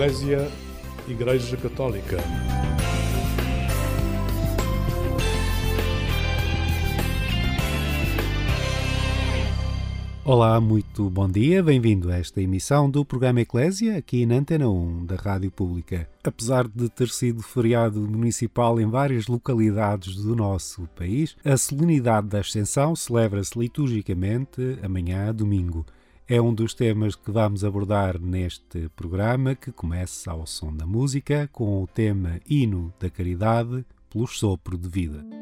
Eclésia Igreja Católica. Olá, muito bom dia, bem-vindo a esta emissão do programa Eclésia, aqui na Antena 1 da Rádio Pública. Apesar de ter sido feriado municipal em várias localidades do nosso país, a solenidade da Ascensão celebra-se liturgicamente amanhã, domingo. É um dos temas que vamos abordar neste programa, que começa ao som da música, com o tema Hino da Caridade, pelo sopro de vida.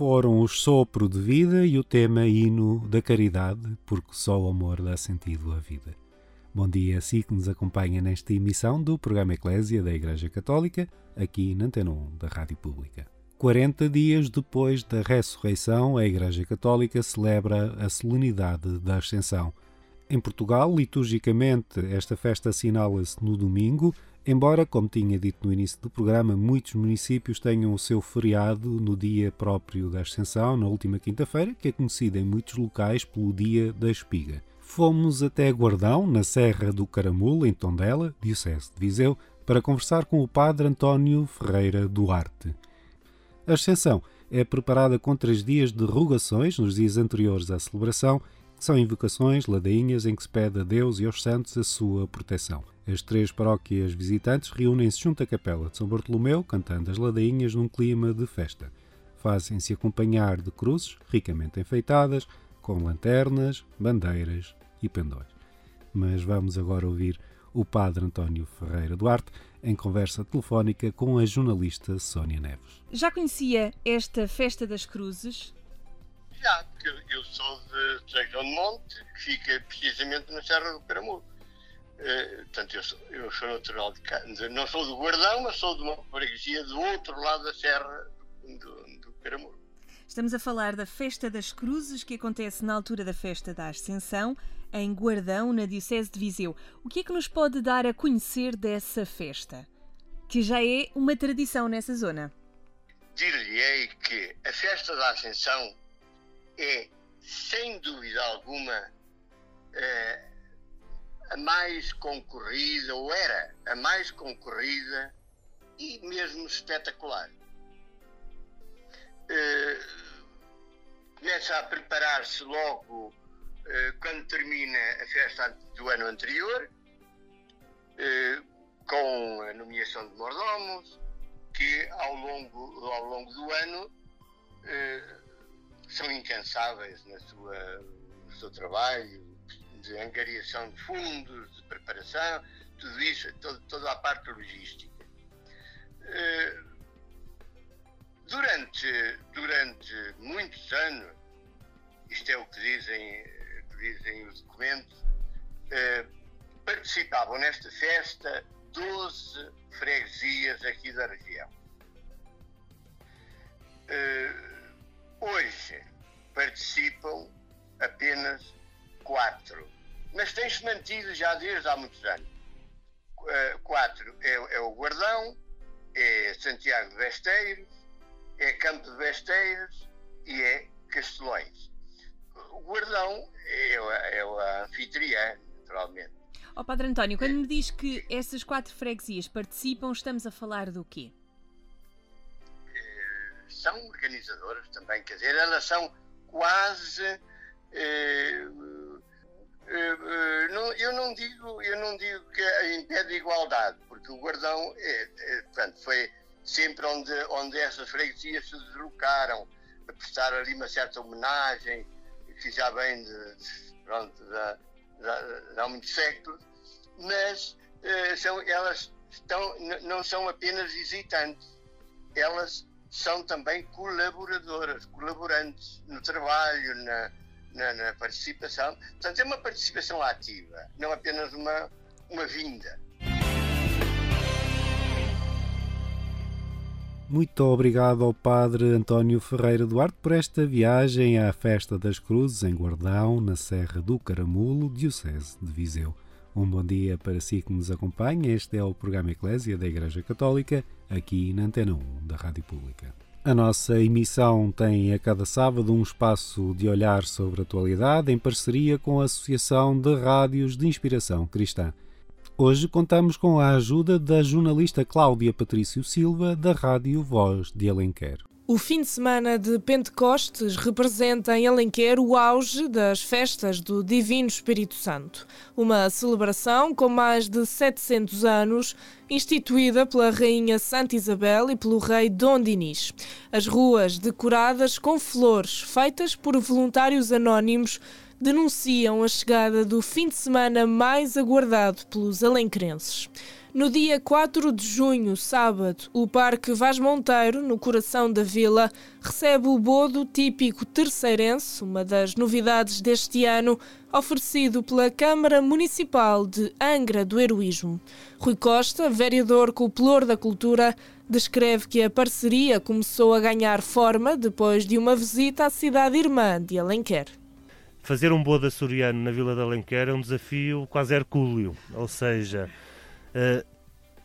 Foram os Sopro de Vida e o tema Hino da Caridade, porque só o amor dá sentido à vida. Bom dia a si que nos acompanha nesta emissão do programa Eclésia da Igreja Católica, aqui na Antena 1 da Rádio Pública. 40 dias depois da ressurreição, a Igreja Católica celebra a solenidade da Ascensão. Em Portugal, liturgicamente, esta festa assinala-se no domingo, Embora, como tinha dito no início do programa, muitos municípios tenham o seu feriado no dia próprio da Ascensão, na última quinta-feira, que é conhecido em muitos locais pelo Dia da Espiga. Fomos até Guardão, na Serra do Caramulo, em Tondela, Diocese de Viseu, para conversar com o Padre António Ferreira Duarte. A Ascensão é preparada com três dias de rogações nos dias anteriores à celebração, que são invocações, ladainhas em que se pede a Deus e aos santos a sua proteção. As três paróquias visitantes reúnem-se junto à capela de São Bartolomeu, cantando as ladainhas num clima de festa. Fazem-se acompanhar de cruzes ricamente enfeitadas, com lanternas, bandeiras e pendões. Mas vamos agora ouvir o Padre António Ferreira Duarte em conversa telefónica com a jornalista Sónia Neves. Já conhecia esta Festa das Cruzes? Já, porque eu sou de São de Monte, que fica precisamente na Serra do Caramulo. Uh, portanto, eu sou, eu sou natural de cá. Não sou do Guardão, mas sou de uma freguesia do outro lado da Serra do, do, Caramulo. Estamos a falar da Festa das Cruzes, que acontece na altura da Festa da Ascensão, em Guardão, na Diocese de Viseu. O que é que nos pode dar a conhecer dessa festa, que já é uma tradição nessa zona? Dir-lhe-ei que a Festa da Ascensão é, sem dúvida alguma, é, a mais concorrida, ou era a mais concorrida e mesmo espetacular. É, começa a preparar-se logo é, quando termina a festa do ano anterior, é, com a nomeação de mordomos, que ao longo, ao longo do ano são incansáveis na sua, no seu trabalho, de angariação de fundos, de preparação, tudo isso, todo, toda a parte logística. Eh, durante, durante muitos anos, isto é o que dizem, que dizem os documentos, eh, participavam nesta festa 12 freguesias aqui da região. Uh, Hoje participam apenas quatro, mas tem-se mantido já desde há muitos anos. Uh, quatro é, é, o Guardão, é Santiago de Besteiros, é Campo de Besteiros e é Castelões. O Guardão é, é o anfitriã, naturalmente. Ó oh, Padre António, quando me diz que essas quatro freguesias participam, estamos a falar do quê? são organizadoras também, quer dizer, elas são quase. Eh, eh, eh, eu não digo eu não digo que impede a igualdade porque o guardão é, é, portanto, foi sempre onde onde essas freguesias se deslocaram a prestar ali uma certa homenagem que já vem de, pronto de há muitos séculos mas são elas estão não são apenas visitantes elas são também colaboradoras, colaborantes no trabalho, na, na, na, participação. Portanto, é uma participação ativa, não apenas uma, uma vinda. Muito obrigado ao Padre António Ferreira Duarte por esta viagem à Festa das Cruzes em Guardão, na Serra do Caramulo, Diocese de Viseu. Um bom dia para si que nos acompanha. Este é o programa Eclésia da Igreja Católica, aqui na Antena 1 da Rádio Pública. A nossa emissão tem a cada sábado um espaço de olhar sobre a atualidade em parceria com a Associação de Rádios de Inspiração Cristã. Hoje contamos com a ajuda da jornalista Cláudia Patrício Silva, da Rádio Voz de Alenquer. O fim de semana de Pentecostes representa em Alenquer o auge das festas do Divino Espírito Santo, uma celebração com mais de 700 anos, instituída pela Rainha Santa Isabel e pelo Rei Dom Dinis. As ruas decoradas com flores feitas por voluntários anónimos denunciam a chegada do fim de semana mais aguardado pelos alenquerenses. No dia 4 de junho, sábado, o Parque Vaz Monteiro, no coração da vila, recebe o bodo típico terceirense, uma das novidades deste ano, oferecido pela Câmara Municipal de Angra do Heroísmo. Rui Costa, vereador com o Pelour da Cultura, descreve que a parceria começou a ganhar forma depois de uma visita à cidade irmã de Alenquer. Fazer um bodo açoriano na Vila de Alenquer é um desafio quase hercúleo, ou seja,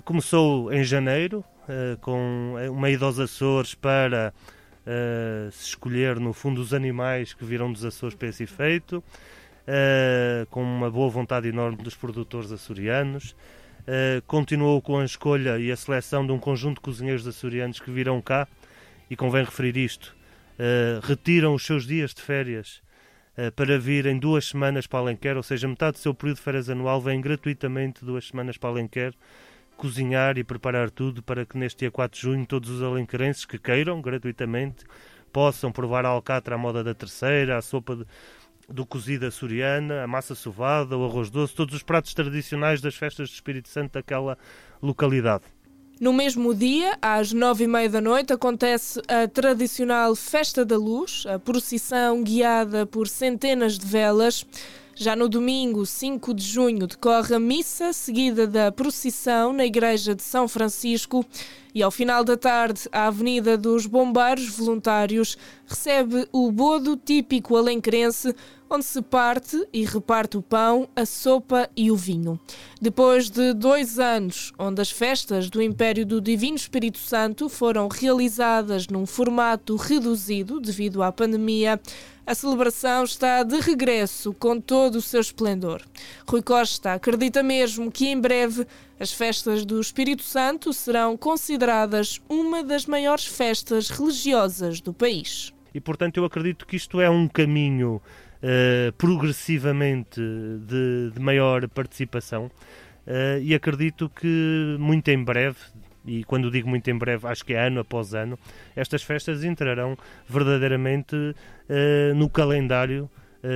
começou em janeiro, uh, com uma ida aos Açores para uh, se escolher, no fundo, os animais que viram dos Açores para esse efeito, com uma boa vontade enorme dos produtores açorianos. continuou com a escolha e a seleção de um conjunto de cozinheiros açorianos que virão cá, e convém referir isto, retiram os seus dias de férias eh, para vir em duas semanas para Alenquer, ou seja, metade do seu período de férias anual vem gratuitamente duas semanas para Alenquer cozinhar e preparar tudo para que neste dia 4 de junho todos os alenquerenses que queiram, gratuitamente, possam provar a alcatra à moda da terceira, a sopa de, do cozido açoriana, a massa sovada, o arroz doce, todos os pratos tradicionais das festas do Espírito Santo daquela localidade. No mesmo dia, às nove e meia da noite, acontece a tradicional Festa da Luz, a procissão guiada por centenas de velas. Já no domingo, 5 de junho, decorre a missa, seguida da procissão na Igreja de São Francisco. E ao final da tarde, a Avenida dos Bombeiros Voluntários recebe o bodo típico alencrense, onde se parte e reparte o pão, a sopa e o vinho. Depois de dois anos, onde as festas do Império do Divino Espírito Santo foram realizadas num formato reduzido devido à pandemia, a celebração está de regresso com todo o seu esplendor. Rui Costa acredita mesmo que em breve as festas do Espírito Santo serão consideradas uma das maiores festas religiosas do país. E portanto eu acredito que isto é um caminho uh, progressivamente de, de, maior participação uh, e acredito que muito em breve, e quando digo muito em breve, acho que é ano após ano, estas festas entrarão verdadeiramente uh, no calendário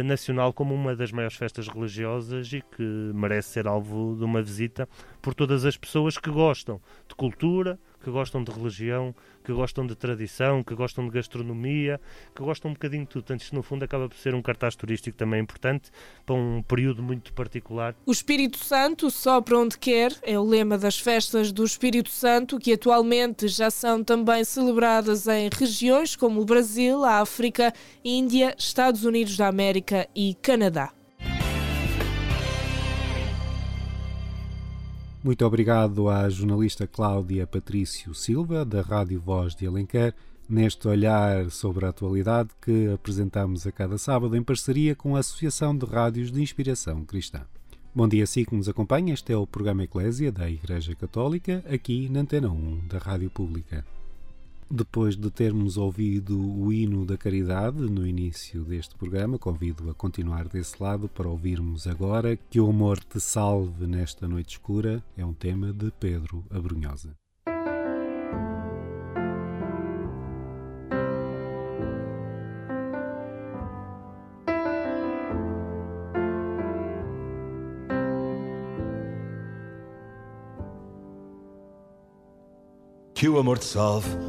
nacional como uma das maiores festas religiosas e que merece ser alvo de uma visita por todas as pessoas que gostam de cultura, que gostam de religião, que gostam de tradição, que gostam de gastronomia, que gostam um bocadinho de tudo. Portanto, isto no fundo acaba por ser um cartaz turístico também importante para um período muito particular. O Espírito Santo só para onde quer é o lema das festas do Espírito Santo, que atualmente já são também celebradas em regiões como o Brasil, a África, Índia, Estados Unidos da América e Canadá. Muito obrigado à jornalista Cláudia Patrício Silva, da Rádio Voz de Alenquer, neste olhar sobre a atualidade que apresentamos a cada sábado em parceria com a Associação de Rádios de Inspiração Cristã. Bom dia, si que nos acompanha. Este é o programa Eclésia da Igreja Católica, aqui na Antena 1 da Rádio Pública. Depois de termos ouvido o hino da caridade no início deste programa, convido a continuar desse lado para ouvirmos agora Que o Amor te Salve nesta Noite Escura é um tema de Pedro Abrunhosa. Que o amor te salve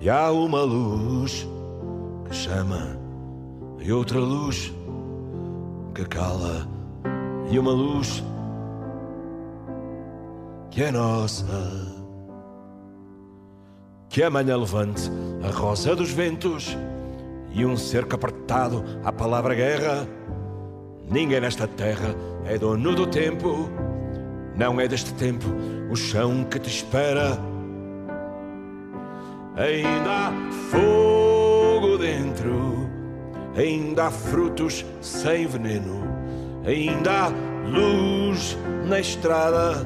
E há uma luz que chama, e outra luz que cala, e uma luz que é nossa. Que amanhã levante a rosa dos ventos e um cerco apertado à palavra guerra. Ninguém nesta terra é dono do tempo não é deste tempo o chão que te espera. Ainda há fogo dentro, ainda há frutos sem veneno, ainda há luz na estrada.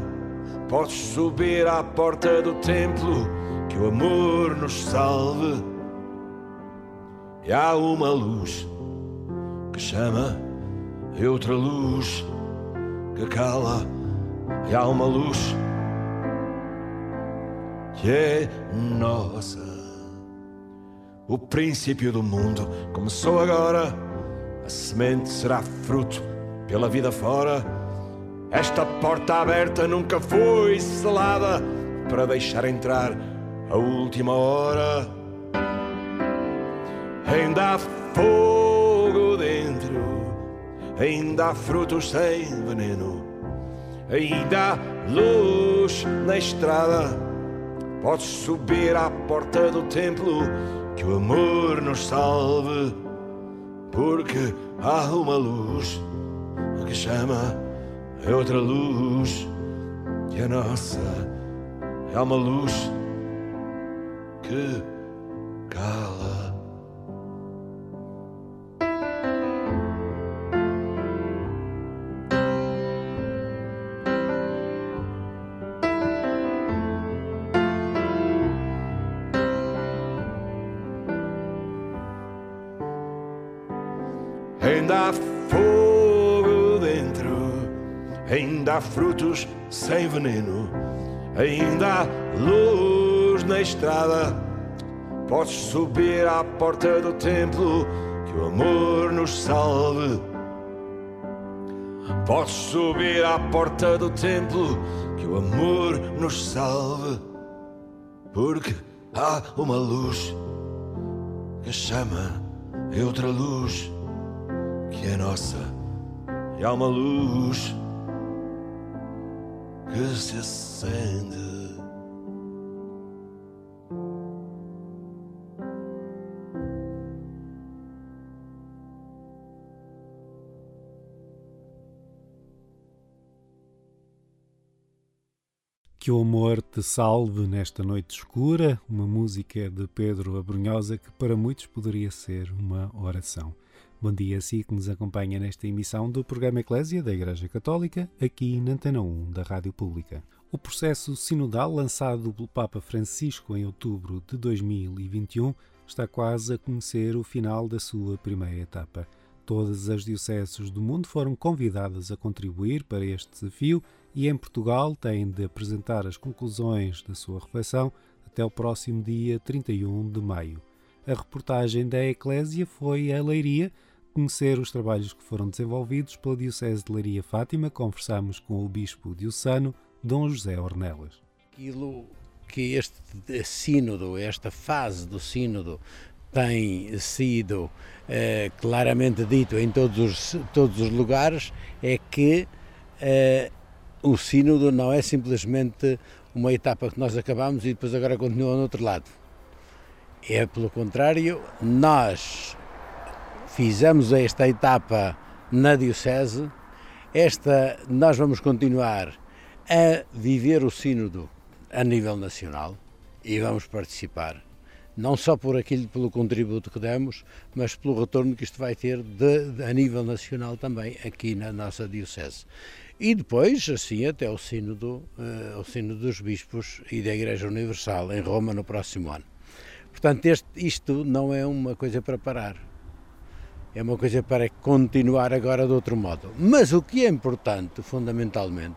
Podes subir à porta do templo, que o amor nos salve. E há uma luz que chama, e outra luz que cala e há uma luz que é nossa. O princípio do mundo começou agora, a semente será fruto pela vida fora. Esta porta aberta nunca foi selada para deixar entrar a última hora. Ainda há fogo dentro, ainda há frutos sem veneno ainda há luz na estrada. Podes subir à porta do templo, que o amor nos salve, porque há uma luz que chama é outra luz que a nossa é uma luz que cala. Ainda há fogo dentro, ainda há frutos sem veneno, ainda há luz na estrada. Podes subir à porta do templo, que o amor nos salve. Podes subir à porta do templo, que o amor nos salve. Porque há uma luz que chama e outra luz que é nossa. E há uma luz que se acende. Que o amor te salve nesta noite escura, uma música de Pedro Abrunhosa que para muitos poderia ser uma oração. Bom dia a si que nos acompanha nesta emissão do programa Eclésia da Igreja Católica, aqui na Antena 1 da Rádio Pública. O processo sinodal lançado pelo Papa Francisco em outubro de 2021 está quase a conhecer o final da sua primeira etapa. Todas as dioceses do mundo foram convidadas a contribuir para este desafio e em Portugal têm de apresentar as conclusões da sua reflexão até o próximo dia 31 de maio. A reportagem da Eclésia foi a Leiria conhecer os trabalhos que foram desenvolvidos pela Diocese de Leiria Fátima. Conversamos com o Bispo diocesano Dom José Ornelas. Aquilo que este sínodo, esta fase do sínodo tem sido eh, claramente dito em todos os, todos os lugares é que eh, o sínodo não é simplesmente uma etapa que nós acabamos e depois agora continua no outro lado. É pelo contrário, nós fizemos esta etapa na Diocese, esta nós vamos continuar a viver o sínodo a nível nacional e vamos participar não só por aquilo, pelo contributo que demos, mas pelo retorno que isto vai ter de, de, a nível nacional também aqui na nossa Diocese. E depois, assim, até o sínodo, uh, o sínodo dos bispos e da Igreja Universal em Roma no próximo ano. Portanto, este, isto não é uma coisa para parar. É uma coisa para continuar agora de outro modo. Mas o que é importante, fundamentalmente,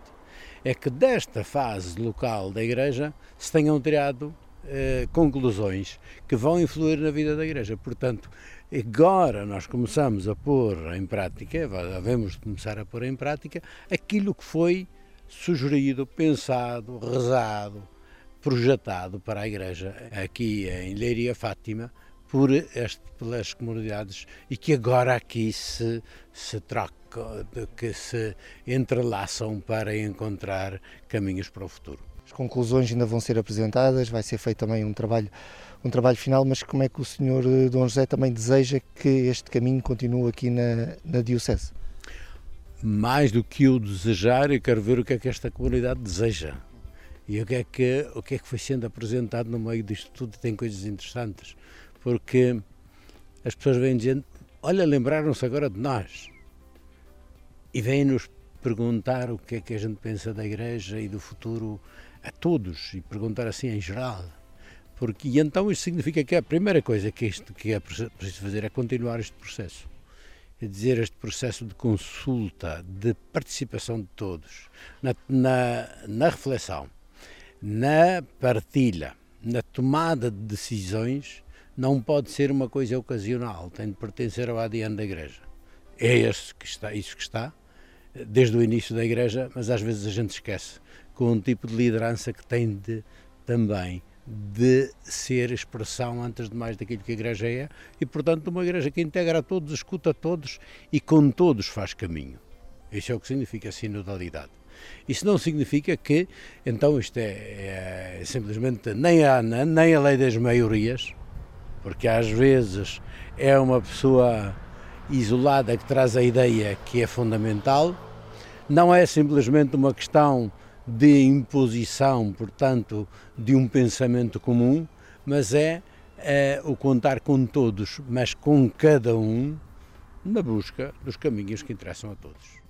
é que desta fase local da Igreja se tenham tirado eh, conclusões que vão influir na vida da Igreja. Portanto, agora nós começamos a pôr em prática, devemos começar a pôr em prática aquilo que foi sugerido, pensado, rezado, projetado para a Igreja aqui em Leiria Fátima por este, pelas comunidades e que agora aqui se, se troca, que se entrelaçam para encontrar caminhos para o futuro. As conclusões ainda vão ser apresentadas, vai ser feito também um trabalho, um trabalho final, mas como é que o senhor eh, Dom José também deseja que este caminho continue aqui na, na Diocese? Mais do que o desejar, eu quero ver o que é que esta comunidade deseja. E o que é que, o que, é que foi sendo apresentado no meio disto tudo tem coisas interessantes. Porque as pessoas vêm dizendo, olha, lembraram-se agora de nós. E vêm-nos perguntar o que é que a gente pensa da Igreja e do futuro a todos e perguntar assim em geral. Porque, e então isso significa que a primeira coisa que, isto, que é preciso fazer é continuar este processo. É dizer, este processo de consulta, de participação de todos, na, na, na reflexão, na partilha, na tomada de decisões, não pode ser uma coisa ocasional, tem de pertencer ao ADN da Igreja. É isso que está, isso que está desde o início da Igreja, mas às vezes a gente esquece com um tipo de liderança que tem de também de ser expressão, antes de mais, daquilo que a Igreja é e, portanto, uma Igreja que integra a todos, escuta a todos e com todos faz caminho. Isso é o que significa sinodalidade. Isso não significa que, então, isto é, é simplesmente nem a, nem a lei das maiorias, porque às vezes é uma pessoa isolada que traz a ideia que é fundamental, não é simplesmente uma questão de imposição, portanto, de um pensamento comum, mas é, é o contar com todos, mas com cada um na busca dos caminhos que interessam a todos.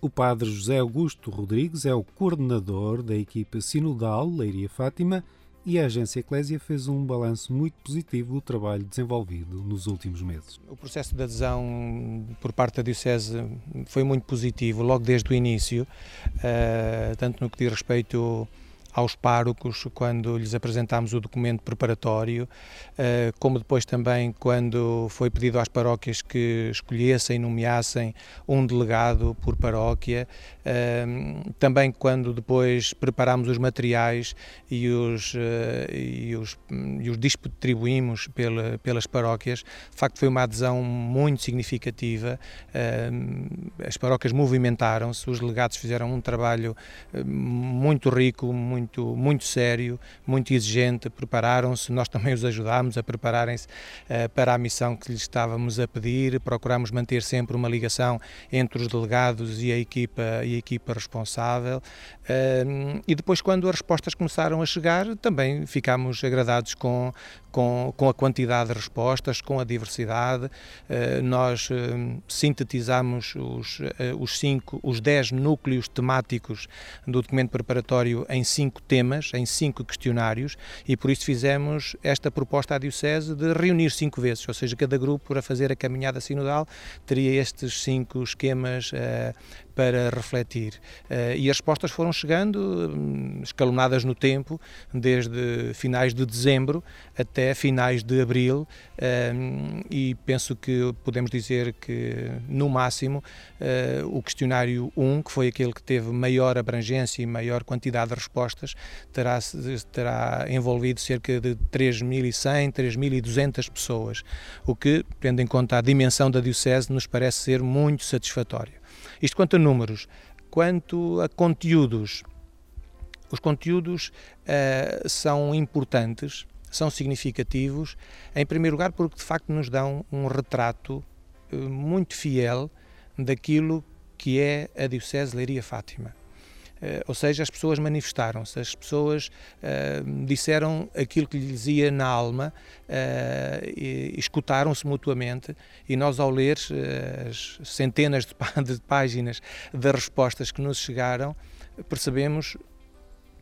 O padre José Augusto Rodrigues é o coordenador da equipa sinodal Leiria Fátima e a Agência Eclésia fez um balanço muito positivo do trabalho desenvolvido nos últimos meses. O processo de adesão por parte da Diocese foi muito positivo logo desde o início, uh, tanto no que diz respeito aos párocos quando lhes apresentámos o documento preparatório, eh, como depois também quando foi pedido às paróquias que escolhessem, nomeassem um delegado por paróquia, eh, também quando depois preparámos os materiais e os, eh, e os, e os distribuímos pelas paróquias, de facto foi uma adesão muito significativa, as paróquias movimentaram-se, os delegados fizeram um trabalho muito rico, muito muito, muito sério, muito exigente, prepararam-se, nós também os ajudámos a prepararem-se uh, para a missão que lhes estávamos a pedir, procuramos manter sempre uma ligação entre os delegados e a equipa, e a equipa responsável. Uh, e depois quando as respostas começaram a chegar também ficámos agradados com, com, com a quantidade de respostas, com a diversidade. Uh, nós uh, sintetizamos os, uh, os, cinco, os dez núcleos temáticos do documento preparatório em cinco temas, em cinco questionários, e por isso fizemos esta proposta à Diocese de reunir cinco vezes, ou seja, cada grupo, para fazer a caminhada sinodal, teria estes cinco esquemas para refletir. Uh, e as respostas foram chegando, um, escalonadas no tempo, desde finais de dezembro até finais de abril, um, e penso que podemos dizer que, no máximo, uh, o questionário 1, que foi aquele que teve maior abrangência e maior quantidade de respostas, terá, terá envolvido cerca de 3.100, 3.200 pessoas, o que, tendo em conta a dimensão da Diocese, nos parece ser muito satisfatório. Isto quanto a números. Quanto a conteúdos, os conteúdos uh, são importantes, são significativos, em primeiro lugar porque de facto nos dão um retrato uh, muito fiel daquilo que é a Diocese Leiria Fátima. Uh, ou seja, as pessoas manifestaram-se, as pessoas uh, disseram aquilo que lhes ia na alma, uh, escutaram-se mutuamente e nós, ao ler as centenas de, páginas de respostas que nos chegaram, percebemos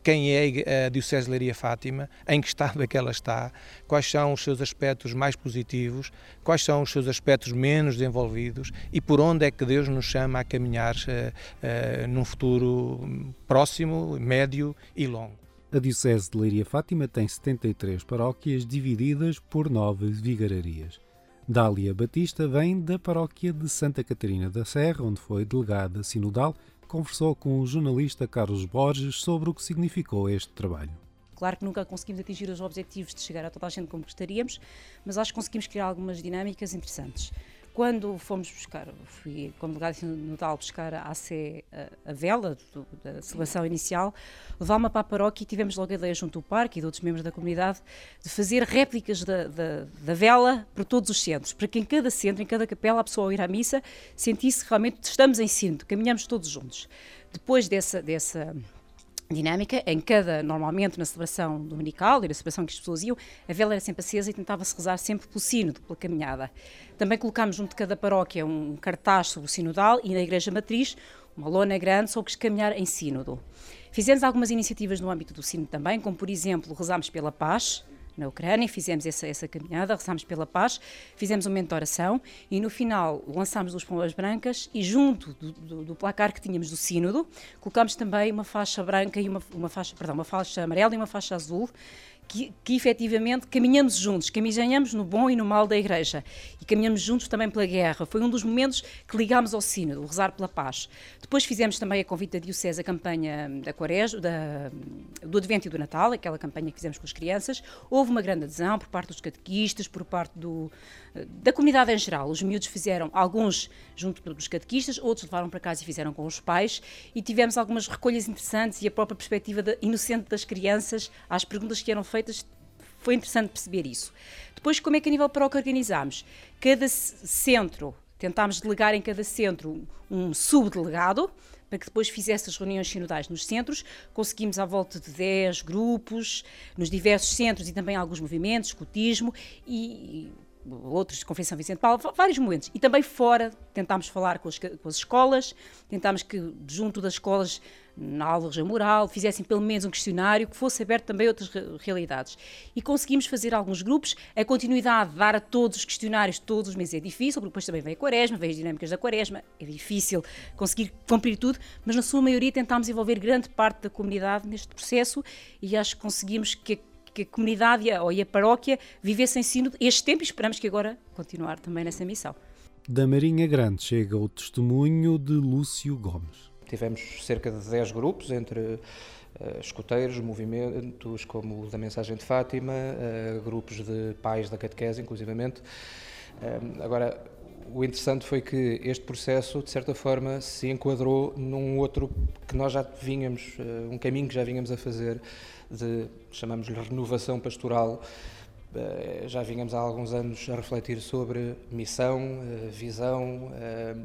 quem é a Diocese de Leiria Fátima, em que estado é que ela está, quais são os seus aspectos mais positivos, quais são os seus aspectos menos desenvolvidos e por onde é que Deus nos chama a caminhar uh, uh, num futuro próximo, médio e longo. A Diocese de Leiria Fátima tem 73 paróquias divididas por nove vigararias. Dália Batista vem da paróquia de Santa Catarina da Serra, onde foi delegada sinodal conversou com o jornalista Carlos Borges sobre o que significou este trabalho. Claro que nunca conseguimos atingir os objetivos de chegar a toda a gente como gostaríamos, mas acho que conseguimos criar algumas dinâmicas interessantes quando fomos buscar, fui como delegado nodal buscar a AC, a, a vela do, da celebração inicial, levámos-me para a paróquia e tivemos logo a ideia junto ao parque e de outros membros da comunidade de fazer réplicas da, da, da, vela por todos os centros, para que em cada centro, em cada capela, a pessoa ao ir à missa sentisse que realmente estamos em cinto, caminhamos todos juntos. Depois dessa, dessa dinâmica, em cada, normalmente na celebração dominical e na celebração que as pessoas iam, a vela era sempre acesa e tentava-se rezar sempre pelo sino, pela caminhada. Também colocámos junto de cada paróquia um cartaz sobre o sinodal e na igreja matriz uma lona grande sobre caminhar em sínodo. Fizemos algumas iniciativas no âmbito do sino também, como por exemplo, rezámos pela paz, na Ucrânia, fizemos essa, essa caminhada, rezámos pela paz, fizemos uma oração e no final lançámos duas pombas brancas e junto do, do, do, placar que tínhamos do sínodo, colocámos também uma faixa branca e uma, uma faixa, perdão, uma faixa amarela e uma faixa azul que, que efetivamente caminhamos juntos, caminhamos no bom e no mal da Igreja e caminhamos juntos também pela guerra. Foi um dos momentos que ligámos ao Sínodo, rezar pela paz. Depois fizemos também a convite da Diocese a campanha da Quaresma, da, do Advento e do Natal, aquela campanha que fizemos com as crianças. Houve uma grande adesão por parte dos catequistas, por parte do, da comunidade em geral. Os miúdos fizeram, alguns junto dos catequistas, outros levaram para casa e fizeram com os pais, e tivemos algumas recolhas interessantes e a própria perspectiva inocente das crianças às perguntas que eram feitas. Foi interessante perceber isso. Depois, como é que a nível paróquia organizámos? Cada centro, tentámos delegar em cada centro um subdelegado, para que depois fizesse as reuniões sinodais nos centros. Conseguimos à volta de 10 grupos, nos diversos centros e também alguns movimentos, escutismo, e outros de Conferência São Vicente Paulo, vários momentos. E também fora, tentámos falar com as, com as escolas, tentámos que, junto das escolas, na aula moral, fizessem pelo menos um questionário que fosse aberto também a outras realidades. E conseguimos fazer alguns grupos, a continuidade, dar a todos os questionários todos os meses é difícil, porque depois também vem a quaresma, vem as dinâmicas da quaresma, é difícil conseguir cumprir tudo, mas na sua maioria tentámos envolver grande parte da comunidade neste processo e acho que conseguimos que que a comunidade ou a paróquia vivessem sino este tempo e esperamos que agora continuar também nessa missão. Da Marinha Grande chega o testemunho de Lúcio Gomes. Tivemos cerca de 10 grupos entre uh, escuteiros, movimentos como o da Mensagem de Fátima, uh, grupos de pais da catequese, inclusivamente. Uh, agora, o interessante foi que este processo, de certa forma, se enquadrou num outro que nós já vínhamos, um caminho que já vínhamos a fazer de, chamamos-lhe, renovação pastoral. Eh, já vínhamos há alguns anos a refletir sobre missão, eh, visão, eh,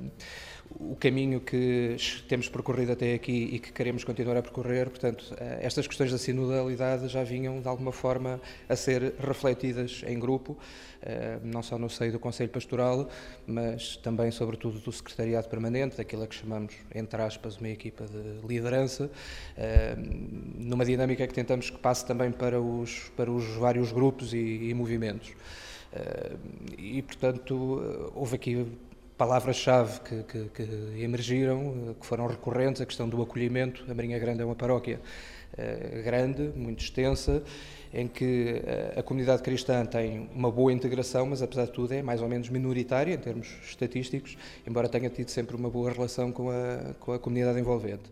o caminho que temos percorrido até aqui e que queremos continuar a percorrer. Portanto, estas questões da sinodalidade já vinham, de alguma forma, a ser refletidas em grupo. Eh, não só no seio do Conselho Pastoral, mas também, sobretudo, do Secretariado Permanente, daquilo a que chamamos, entre aspas, uma equipa de liderança, eh, numa dinâmica que tentamos que passe também para os, para os vários grupos e, e movimentos. Eh, e, portanto, houve aqui palavras-chave que, que, que, emergiram, que foram recorrentes, a questão do acolhimento. A Marinha Grande é uma paróquia grande, muito extensa, em que eh, a comunidade cristã tem uma boa integração, mas apesar de tudo é mais ou menos minoritária em termos estatísticos, embora tenha tido sempre uma boa relação com a, com a comunidade envolvente.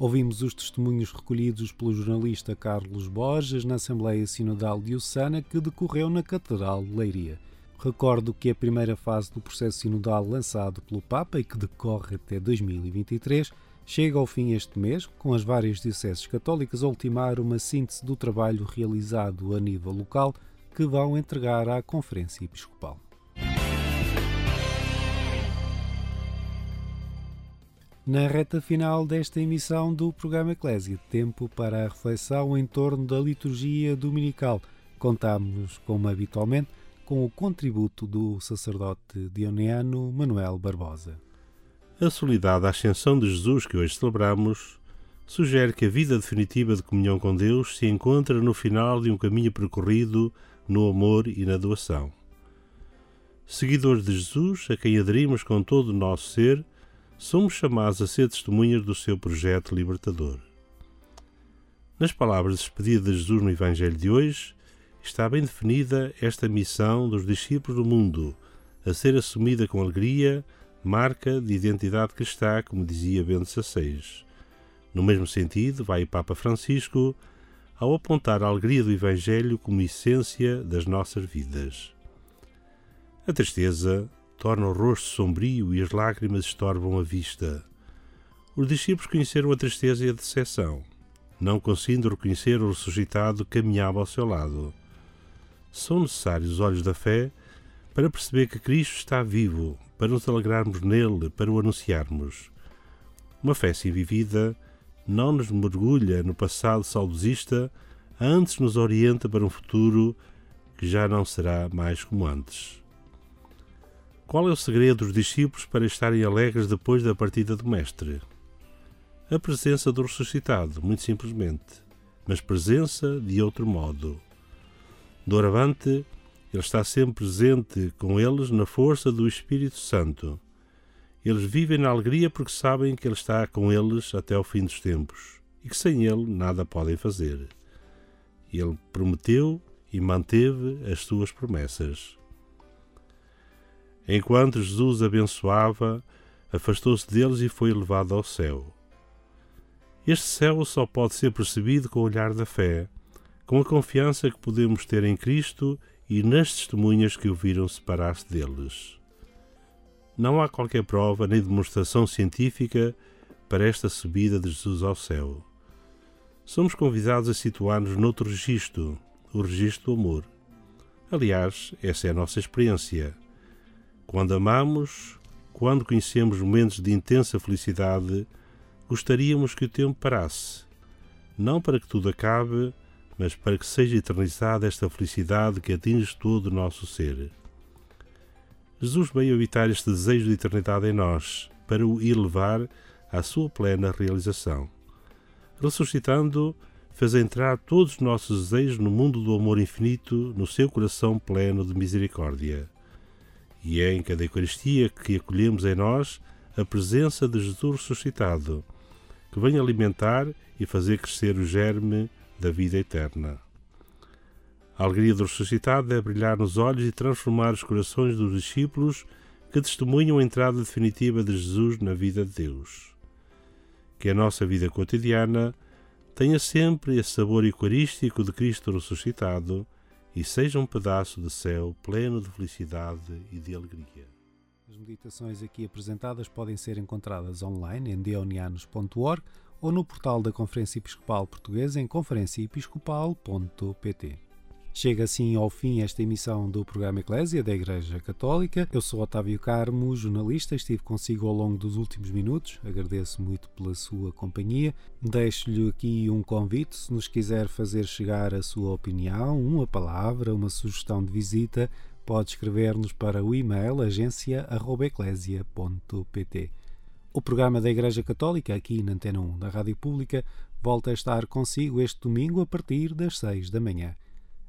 Ouvimos os testemunhos recolhidos pelo jornalista Carlos Borges na Assembleia Sinodal Diocesana que decorreu na Catedral de Leiria. Recordo que a primeira fase do processo sinodal lançado pelo Papa e que decorre até 2023 chega ao fim este mês, com as várias dioceses católicas a ultimar uma síntese do trabalho realizado a nível local que vão entregar à Conferência Episcopal. Na reta final desta emissão do programa Eclésia, tempo para a reflexão em torno da liturgia dominical. Contamos, como habitualmente, com o contributo do sacerdote dioniano Manuel Barbosa. A solidade à ascensão de Jesus que hoje celebramos sugere que a vida definitiva de comunhão com Deus se encontra no final de um caminho percorrido no amor e na doação. Seguidores de Jesus, a quem aderimos com todo o nosso ser, somos chamados a ser testemunhas do seu projeto libertador. Nas palavras de despedida de Jesus no Evangelho de hoje, está bem definida esta missão dos discípulos do mundo, a ser assumida com alegria, marca de identidade cristã, como dizia Bento XVI. No mesmo sentido, vai o Papa Francisco ao apontar a alegria do Evangelho como essência das nossas vidas. A tristeza torna o rosto sombrio e as lágrimas estorbam a vista. Os discípulos conheceram a tristeza e a decepção. Não conseguindo reconhecer o ressuscitado, caminhava ao seu lado são necessários os olhos da fé para perceber que Cristo está vivo, para nos alegrarmos nele, para o anunciarmos. Uma fé assim vivida não nos mergulha no passado saudosista, antes nos orienta para um futuro que já não será mais como antes. Qual é o segredo dos discípulos para estarem alegres depois da partida do Mestre? A presença do ressuscitado, muito simplesmente, mas presença de outro modo Doravante, Ele está sempre presente com eles na força do Espírito Santo. Eles vivem na alegria porque sabem que Ele está com eles até ao fim dos tempos e que sem Ele nada podem fazer. Ele prometeu e manteve as suas promessas. Enquanto Jesus abençoava, afastou-se deles e foi levado ao céu. Este céu só pode ser percebido com o olhar da fé com a confiança que podemos ter em Cristo e nas testemunhas que o viram separar-se deles. Não há qualquer prova nem demonstração científica para esta subida de Jesus ao céu. Somos convidados a situar-nos noutro registro, o registro do amor. Aliás, essa é a nossa experiência. Quando amamos, quando conhecemos momentos de intensa felicidade, gostaríamos que o tempo parasse, não para que tudo acabe, mas para que seja eternizada esta felicidade que atinge todo o nosso ser. Jesus veio habitar este desejo de eternidade em nós, para o elevar à sua plena realização. Ressuscitando, fez entrar todos os nossos desejos no mundo do amor infinito, no seu coração pleno de misericórdia. E é em cada Eucaristia que acolhemos em nós a presença de Jesus ressuscitado, que vem alimentar e fazer crescer o germe da vida eterna. A alegria do ressuscitado é brilhar nos olhos e transformar os corações dos discípulos que testemunham a entrada definitiva de Jesus na vida de Deus. Que a nossa vida cotidiana tenha sempre esse sabor eucarístico de Cristo ressuscitado e seja um pedaço de céu pleno de felicidade e de alegria. As meditações aqui apresentadas podem ser encontradas online em deonianos.org ou no portal da Conferência Episcopal Portuguesa em conferenciaepiscopal.pt. Chega assim ao fim esta emissão do programa Eclésia da Igreja Católica. Eu sou Otávio Carmo, jornalista, estive consigo ao longo dos últimos minutos. Agradeço muito pela sua companhia. Deixo-lhe aqui um convite, se nos quiser fazer chegar a sua opinião, uma palavra, uma sugestão de visita, pode escrever-nos para o e-mail agência@eclesia.pt. O programa da Igreja Católica, aqui na Antena 1 da Rádio Pública, volta a estar consigo este domingo a partir das 6 da manhã.